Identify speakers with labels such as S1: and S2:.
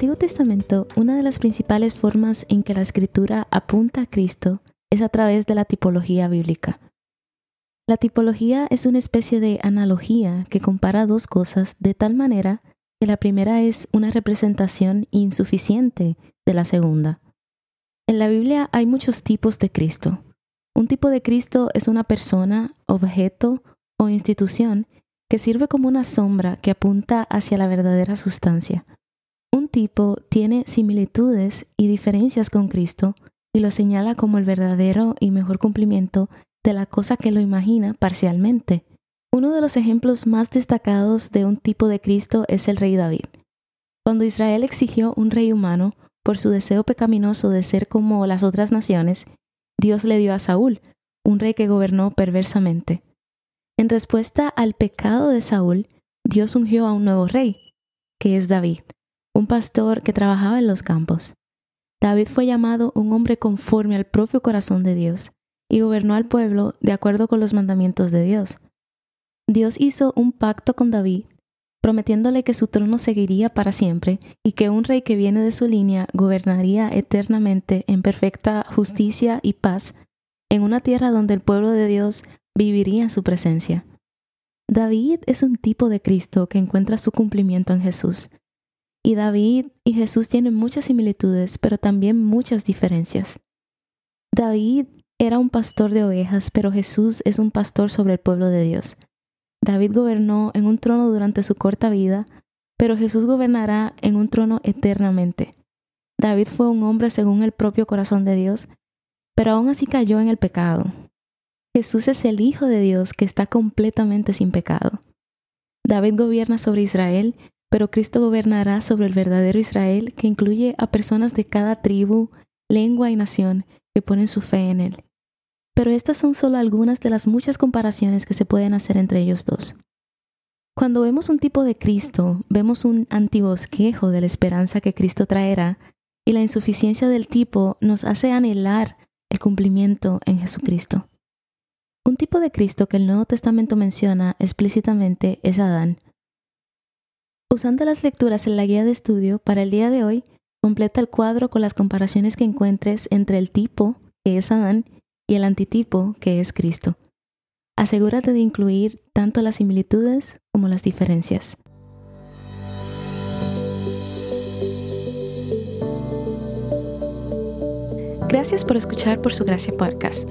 S1: Antiguo Testamento, una de las principales formas en que la escritura apunta a Cristo es a través de la tipología bíblica. La tipología es una especie de analogía que compara dos cosas de tal manera que la primera es una representación insuficiente de la segunda. En la Biblia hay muchos tipos de Cristo. Un tipo de Cristo es una persona, objeto o institución que sirve como una sombra que apunta hacia la verdadera sustancia. Tipo tiene similitudes y diferencias con Cristo y lo señala como el verdadero y mejor cumplimiento de la cosa que lo imagina parcialmente. Uno de los ejemplos más destacados de un tipo de Cristo es el rey David. Cuando Israel exigió un rey humano por su deseo pecaminoso de ser como las otras naciones, Dios le dio a Saúl, un rey que gobernó perversamente. En respuesta al pecado de Saúl, Dios ungió a un nuevo rey, que es David un pastor que trabajaba en los campos. David fue llamado un hombre conforme al propio corazón de Dios y gobernó al pueblo de acuerdo con los mandamientos de Dios. Dios hizo un pacto con David, prometiéndole que su trono seguiría para siempre y que un rey que viene de su línea gobernaría eternamente en perfecta justicia y paz en una tierra donde el pueblo de Dios viviría en su presencia. David es un tipo de Cristo que encuentra su cumplimiento en Jesús y David y Jesús tienen muchas similitudes, pero también muchas diferencias. David era un pastor de ovejas, pero Jesús es un pastor sobre el pueblo de Dios. David gobernó en un trono durante su corta vida, pero Jesús gobernará en un trono eternamente. David fue un hombre según el propio corazón de Dios, pero aún así cayó en el pecado. Jesús es el Hijo de Dios que está completamente sin pecado. David gobierna sobre Israel pero Cristo gobernará sobre el verdadero Israel que incluye a personas de cada tribu, lengua y nación que ponen su fe en Él. Pero estas son solo algunas de las muchas comparaciones que se pueden hacer entre ellos dos. Cuando vemos un tipo de Cristo, vemos un antibosquejo de la esperanza que Cristo traerá y la insuficiencia del tipo nos hace anhelar el cumplimiento en Jesucristo. Un tipo de Cristo que el Nuevo Testamento menciona explícitamente es Adán, Usando las lecturas en la guía de estudio para el día de hoy, completa el cuadro con las comparaciones que encuentres entre el tipo, que es Adán, y el antitipo, que es Cristo. Asegúrate de incluir tanto las similitudes como las diferencias. Gracias por escuchar por su gracia podcast.